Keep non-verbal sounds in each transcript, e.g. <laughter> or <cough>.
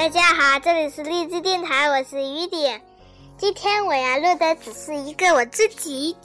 大家好，这里是励志电台，我是雨点。今天我要录的只是一个我自己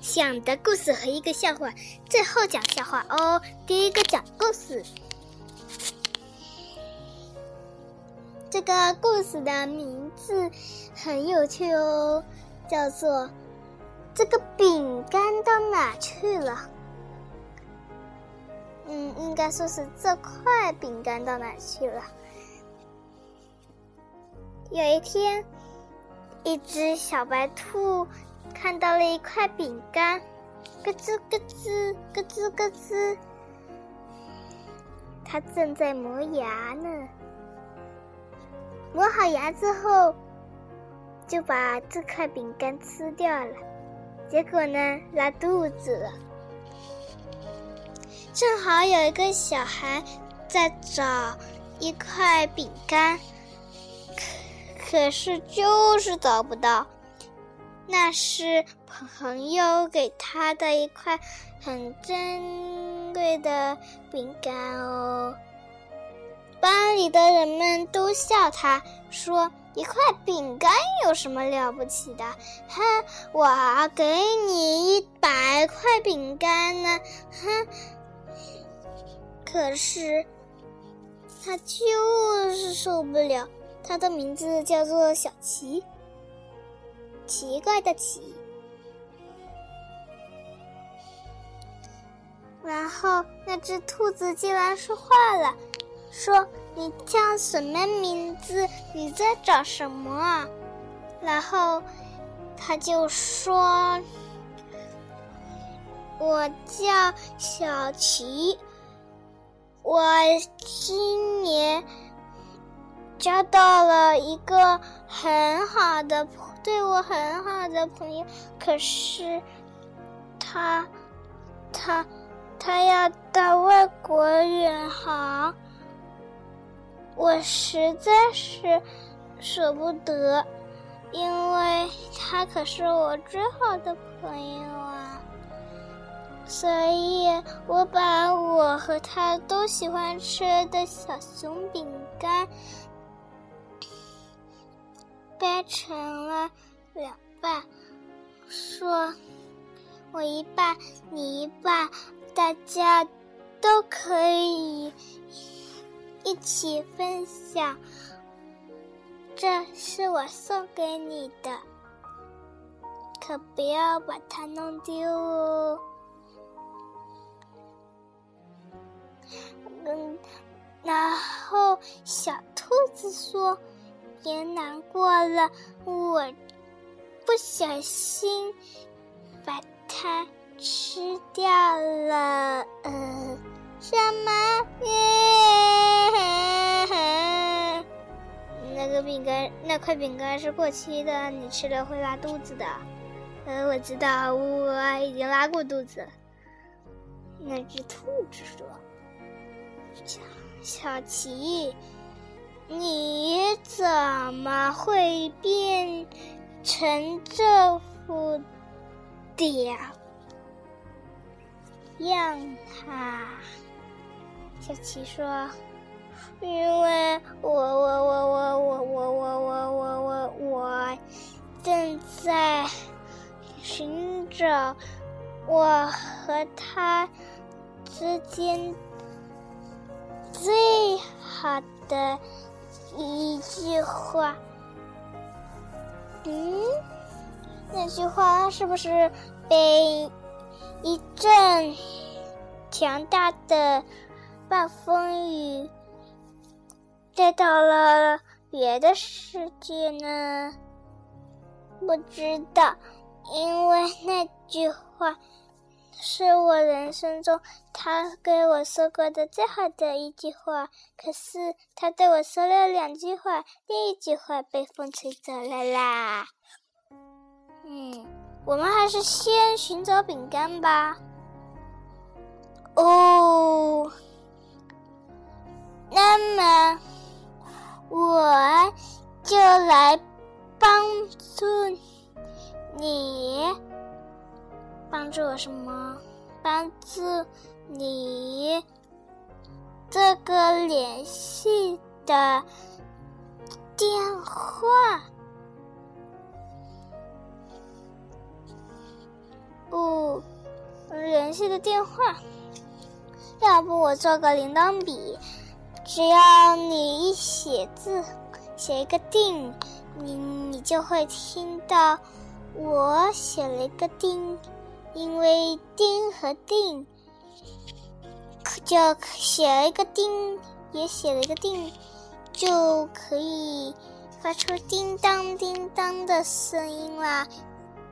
想的故事和一个笑话，最后讲笑话哦。第一个讲故事，这个故事的名字很有趣哦，叫做《这个饼干到哪去了》。嗯，应该说是这块饼干到哪去了。有一天，一只小白兔看到了一块饼干，咯吱咯吱咯吱咯吱，它正在磨牙呢。磨好牙之后，就把这块饼干吃掉了。结果呢，拉肚子了。正好有一个小孩在找一块饼干。可是就是找不到，那是朋友给他的一块很珍贵的饼干哦。班里的人们都笑他，说：“一块饼干有什么了不起的？哼，我给你一百块饼干呢！”哼，可是他就是受不了。它的名字叫做小奇，奇怪的奇。然后那只兔子竟然说话了，说：“你叫什么名字？你在找什么？”然后他就说：“我叫小奇，我今年。”交到了一个很好的、对我很好的朋友，可是他、他、他要到外国远航，我实在是舍不得，因为他可是我最好的朋友啊，所以我把我和他都喜欢吃的小熊饼干。掰成了两半，说：“我一半，你一半，大家都可以一起分享。这是我送给你的，可不要把它弄丢哦。”嗯，然后小兔子说。别难过了，我不小心把它吃掉了。呃，什么？<laughs> 那个饼干，那块饼干是过期的，你吃了会拉肚子的。呃，我知道，我已经拉过肚子了。那只兔子说：“小小奇。”你怎么会变成这副屌样啊？小琪说：“因为我我我我我我我我我我我正在寻找我和他之间最好的。”一句话，嗯，那句话是不是被一阵强大的暴风雨带到了别的世界呢？不知道，因为那句话。是我人生中他给我说过的最好的一句话。可是他对我说了两句话，第一句话被风吹走了啦。嗯，我们还是先寻找饼干吧。哦，那么我就来帮助你。帮助我什么？帮助你这个联系的电话。哦，联系的电话。要不我做个铃铛笔，只要你一写字，写一个“定”，你你就会听到我写了一个“丁”，因为“丁”和“定”，就写了一个“丁”，也写了一个“定”，就可以发出叮当叮当的声音啦。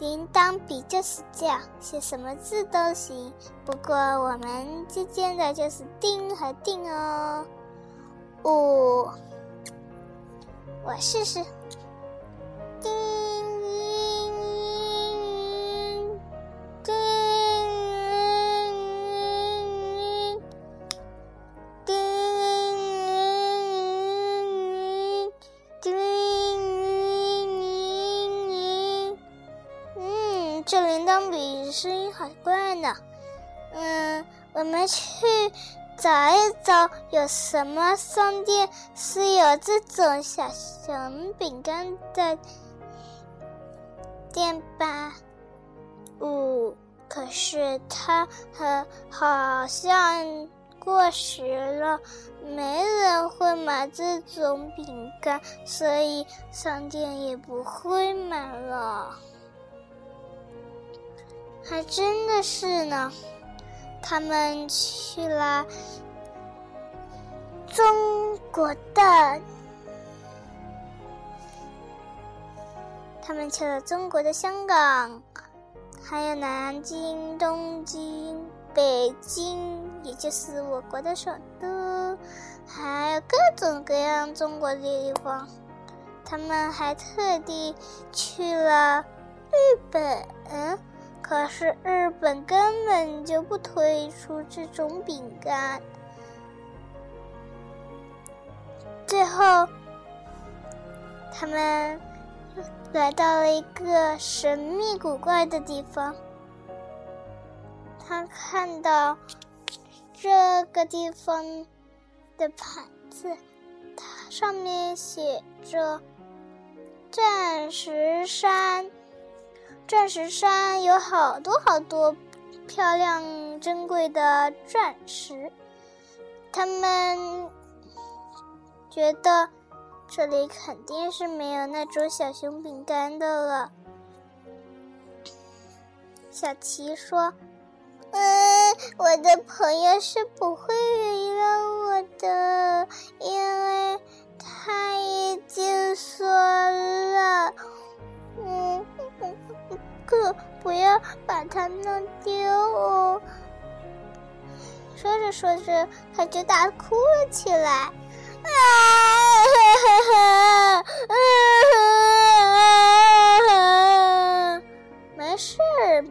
铃铛笔就是这样，写什么字都行。不过我们之间的就是“丁”和“定”哦。五，我试试。叮嗯，我们去。找一找，有什么商店是有这种小熊饼干的店吧？哦，可是它很好像过时了，没人会买这种饼干，所以商店也不会买了。还真的是呢。他们去了中国的，他们去了中国的香港，还有南京、东京、北京，也就是我国的首都，还有各种各样中国的地方。他们还特地去了日本。可是日本根本就不推出这种饼干。最后，他们来到了一个神秘古怪的地方。他看到这个地方的牌子，它上面写着“钻石山”。钻石山有好多好多漂亮珍贵的钻石，他们觉得这里肯定是没有那种小熊饼干的了。小琪说：“嗯，我的朋友是不会原谅我的，因为他已经说了，”不要把它弄丢哦！说着说着，他就大哭了起来。啊哈哈！啊没事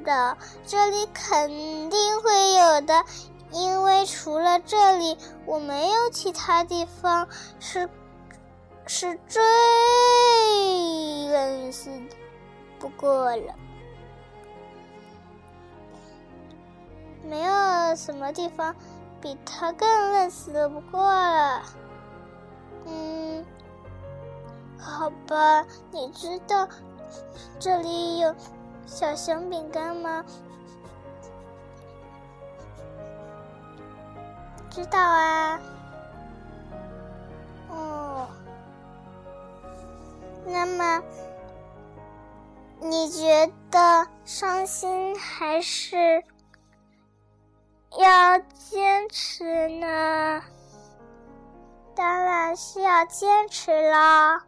的，这里肯定会有的，因为除了这里，我没有其他地方是是最认识不过了。什么地方比他更认识的不过了。嗯，好吧，你知道这里有小熊饼干吗？知道啊。哦，那么你觉得伤心还是？要坚持呢，当然是要坚持啦！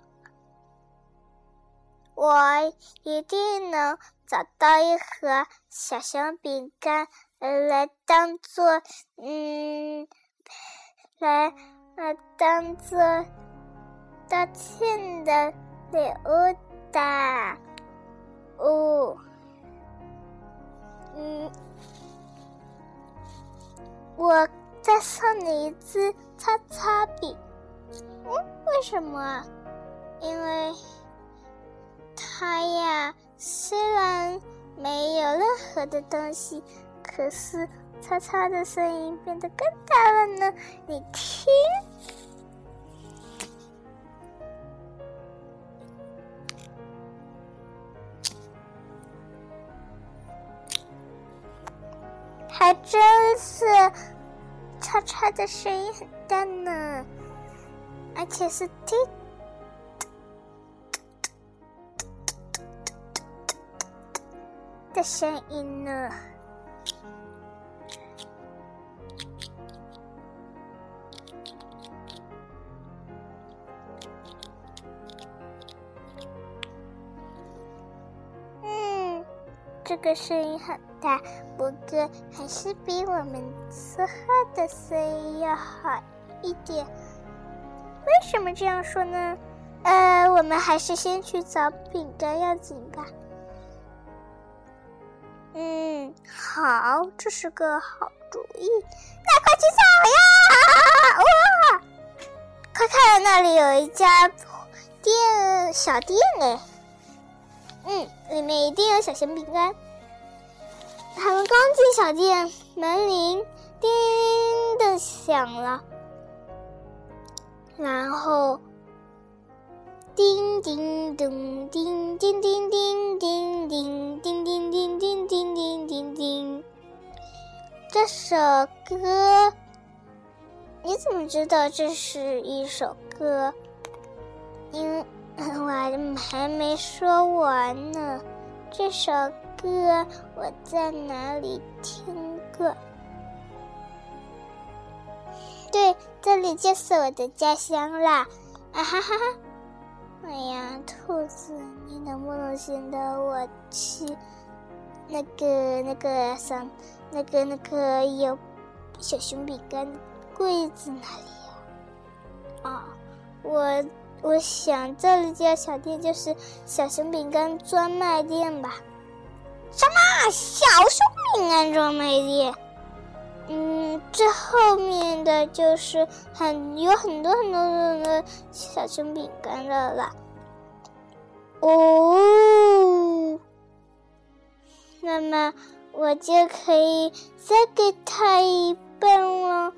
我一定能找到一盒小熊饼干，来当做嗯，来来当做道歉的礼物的。哦，嗯。我再送你一支擦擦笔，嗯，为什么？因为它呀，虽然没有任何的东西，可是擦擦的声音变得更大了呢。你听，还真是叉叉的声音很大呢，而且是听的声音呢。个声音很大，不过还是比我们说话的声音要好一点。为什么这样说呢？呃，我们还是先去找饼干要紧吧。嗯，好，这是个好主意。那快去找呀！哇，快看，那里有一家店，小店哎。嗯，里面一定有小熊饼干。他们刚进小店，门铃叮的响了，然后叮叮咚叮叮叮叮叮叮叮叮叮叮叮叮叮。这首歌，你怎么知道这是一首歌？因 <laughs> 我还没说完呢，这首歌我在哪里听过？对，这里就是我的家乡啦！啊哈哈哈！哎呀，兔子，你能不能先带我去那个、那个上、那个、那个有小熊饼干柜子那里呀？啊，我。我想这里家小店就是小熊饼干专卖店吧？什么小熊饼干专卖店？嗯，这后面的就是很有很多很多很多小熊饼干的了。哦，那么我就可以再给他一半了，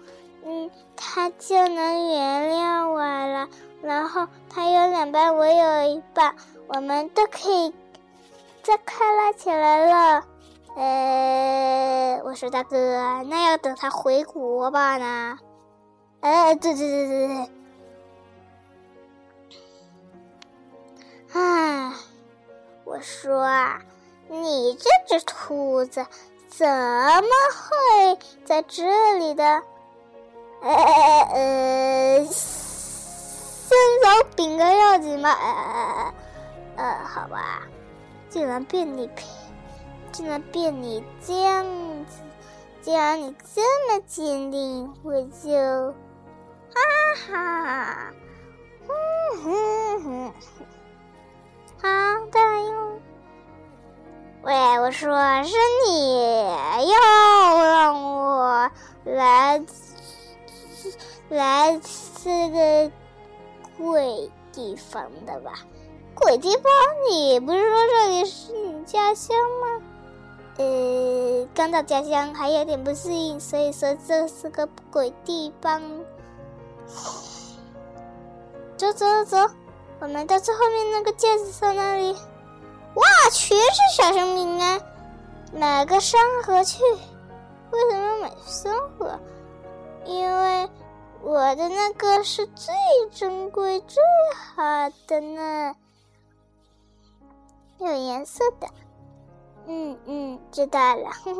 嗯，他就能原谅我了。然后他有两半，我有一半，我们都可以再快乐起来了。呃，我说大哥，那要等他回国吧呢？哎，对对对对对。唉，我说啊，你这只兔子怎么会在这里的？呃呃。先找饼干要紧吧？呃呃，好吧。竟然变你，竟然变你这样子，既然你这么坚定，我就哈哈，哼哼哼，好答应。喂，我说是你又让我来来这个。鬼地方的吧？鬼地方？你不是说这里是你家乡吗？呃，刚到家乡还有点不适应，所以说这是个鬼地方。走走走，我们到最后面那个戒指上那里。哇，全是小熊饼干，买个山河去。为什么买山河？因为。我的那个是最珍贵、最好的呢，有颜色的。嗯嗯，知道了。<laughs>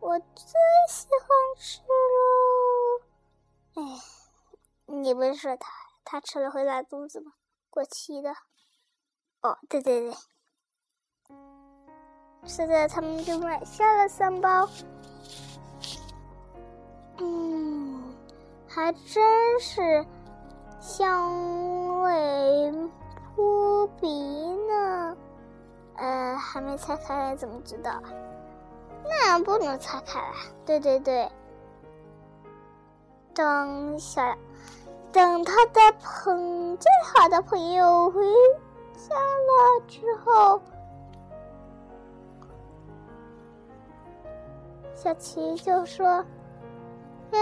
我最喜欢吃喽。哎，你不是说他他吃了会拉肚子吗？过期的。哦，对对对。是的，他们就买下了三包。嗯，还真是香味哭鼻呢。呃，还没拆开来，怎么知道？那不能拆开来。对对对，等小，等他的朋最好的朋友回家了之后，小琪就说。嗯，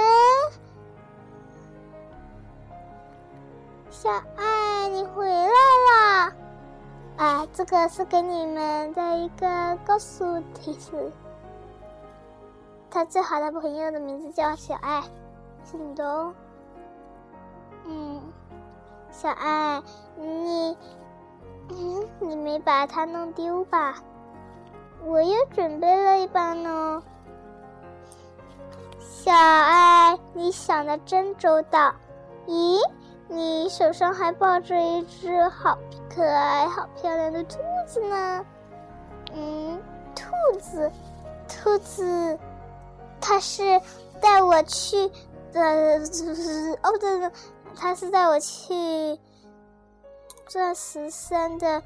小爱，你回来啦！啊，这个是给你们的一个告诉提示。他最好的朋友的名字叫小爱，是你的哦。嗯，小爱，你，你没把它弄丢吧？我又准备了一把呢。小爱，你想的真周到。咦，你手上还抱着一只好可爱、好漂亮的兔子呢。嗯，兔子，兔子，它是带我去的，哦，对对，它是带我去钻石山的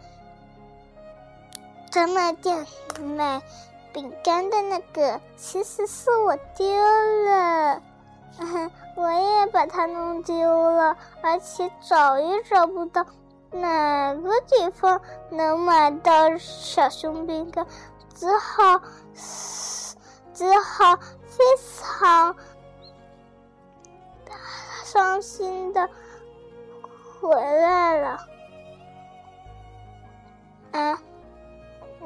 专卖店买饼干的那个，其实是我丢了，<laughs> 我也把它弄丢了，而且找也找不到。哪个地方能买到小熊饼干？只好，只好非常伤心的回来了。啊，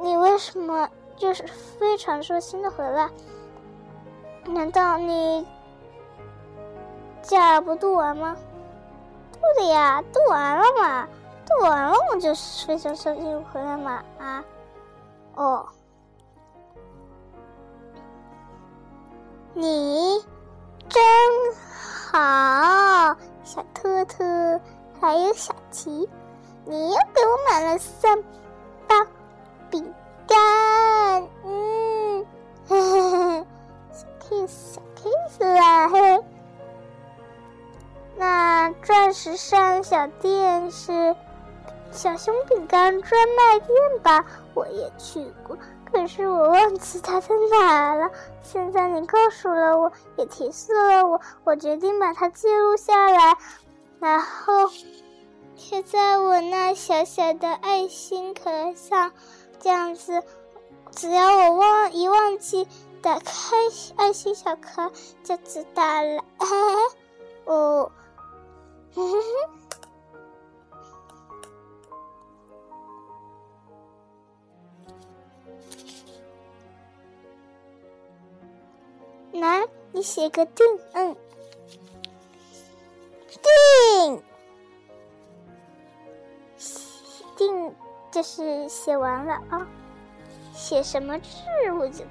你为什么就是非常伤心的回来？难道你家不渡完吗？对的呀，渡完了嘛。渡完了，我就是非常伤心回来嘛啊！哦，你真好，小特特，还有小奇，你又给我买了三上小店是？小熊饼干专卖店吧，我也去过，可是我忘记它在哪了。现在你告诉了我，也提示了我，我决定把它记录下来，然后贴在我那小小的爱心壳上。这样子，只要我忘一忘记打开爱心小壳，就知道了。<laughs> 哦。<laughs> 来，你写个定，嗯，定，定就是写完了啊。写什么字我就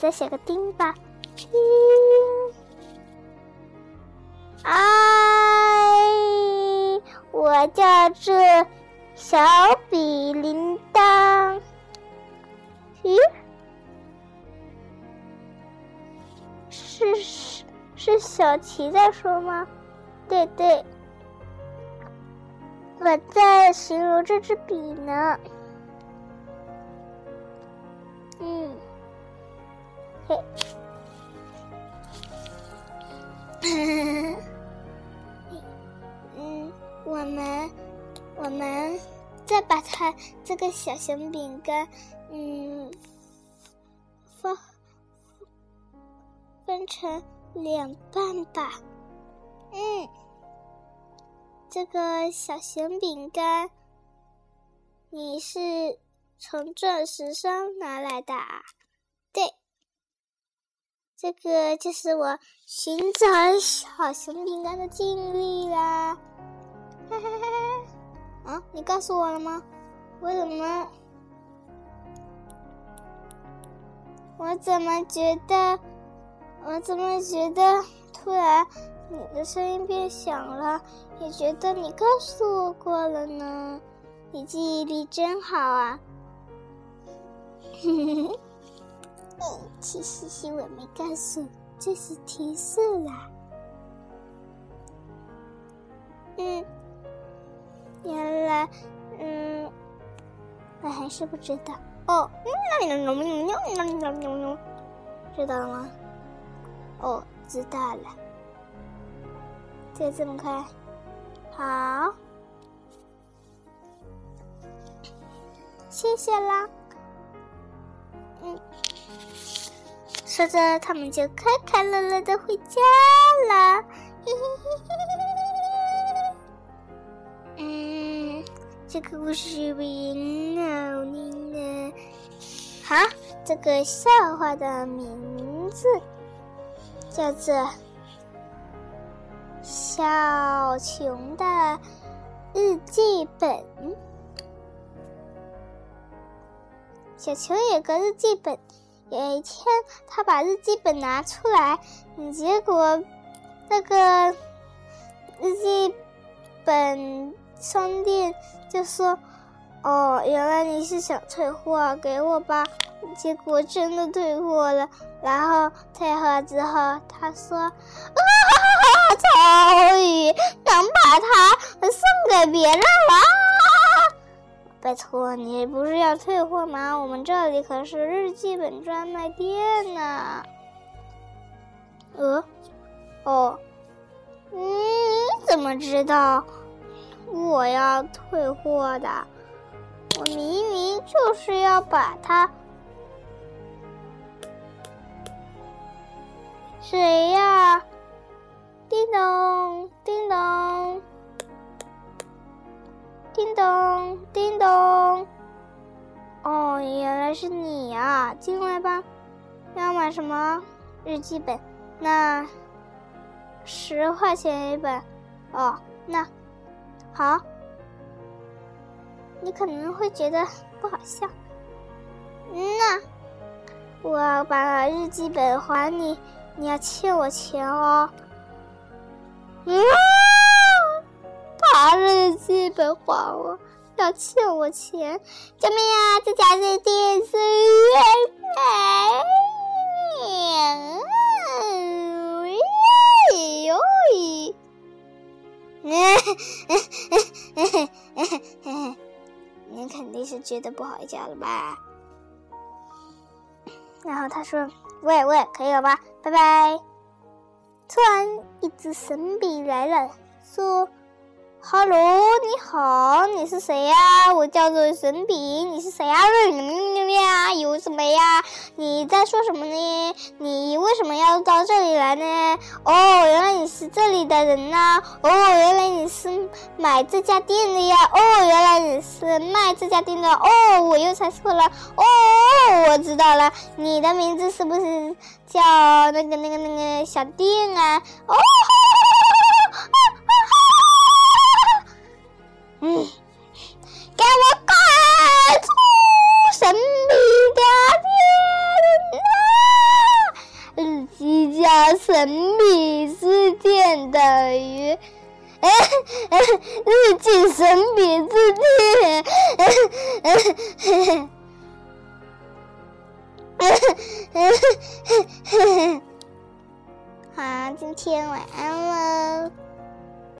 再写个丁吧，丁，哎，我叫这小比铃铛，咦，是是是小琪在说吗？对对，我在形容这支笔呢。嗯，我们我们再把它这个小熊饼干，嗯，分分成两半吧。嗯，这个小熊饼干，你是从钻石山拿来的？啊。这个就是我寻找小熊饼干的经历啦，哈哈哈！啊，你告诉我了吗？我怎么，我怎么觉得，我怎么觉得突然你的声音变响了？也觉得你告诉我过了呢？你记忆力真好啊！嘿嘿嘿。其实我没告诉，这是提示啦。嗯，原来，嗯，我还是不知道哦。知道了吗？哦，知道了。就这么快？好，谢谢啦。说着，他们就快快乐乐的回家了。嗯，这个故事是不是闹你呢？好，这个笑话的名字叫做《小熊的日记本》。小熊有个日记本。有一天，他把日记本拿出来，结果那个日记本商店就说：“哦，原来你是想退货，给我吧。”结果真的退货了。然后退货之后，他说：“啊，终于能把它送给别人了。”拜托，你不是要退货吗？我们这里可是日记本专卖店呢。呃，哦，你怎么知道我要退货的？我明明就是要把它。谁呀？叮咚，叮咚。叮咚，叮咚！哦，原来是你呀！进来吧。要买什么？日记本？那十块钱一本。哦，那好。你可能会觉得不好笑。那我把日记本还你，你要欠我钱哦。嗯。日记本还我，要欠我钱！救命啊！这家是电视院！你肯定是觉得不好笑了吧？然后他说：“喂喂，可以了吧？拜拜。”突然，一只神笔来了，说。哈喽，你好，你是谁呀？我叫做神笔，你是谁呀？呀，有什么呀？你在说什么呢？你为什么要到这里来呢？哦，原来你是这里的人呐！哦，原来你是买这家店的呀！哦，原来你是卖这家店的！哦，我又猜错了！哦，我知道了，你的名字是不是叫那个那个那个小店啊？哦。嗯，给我滚！神秘家电。日记加神秘事件等于日记。神秘事件。好，今天晚安喽。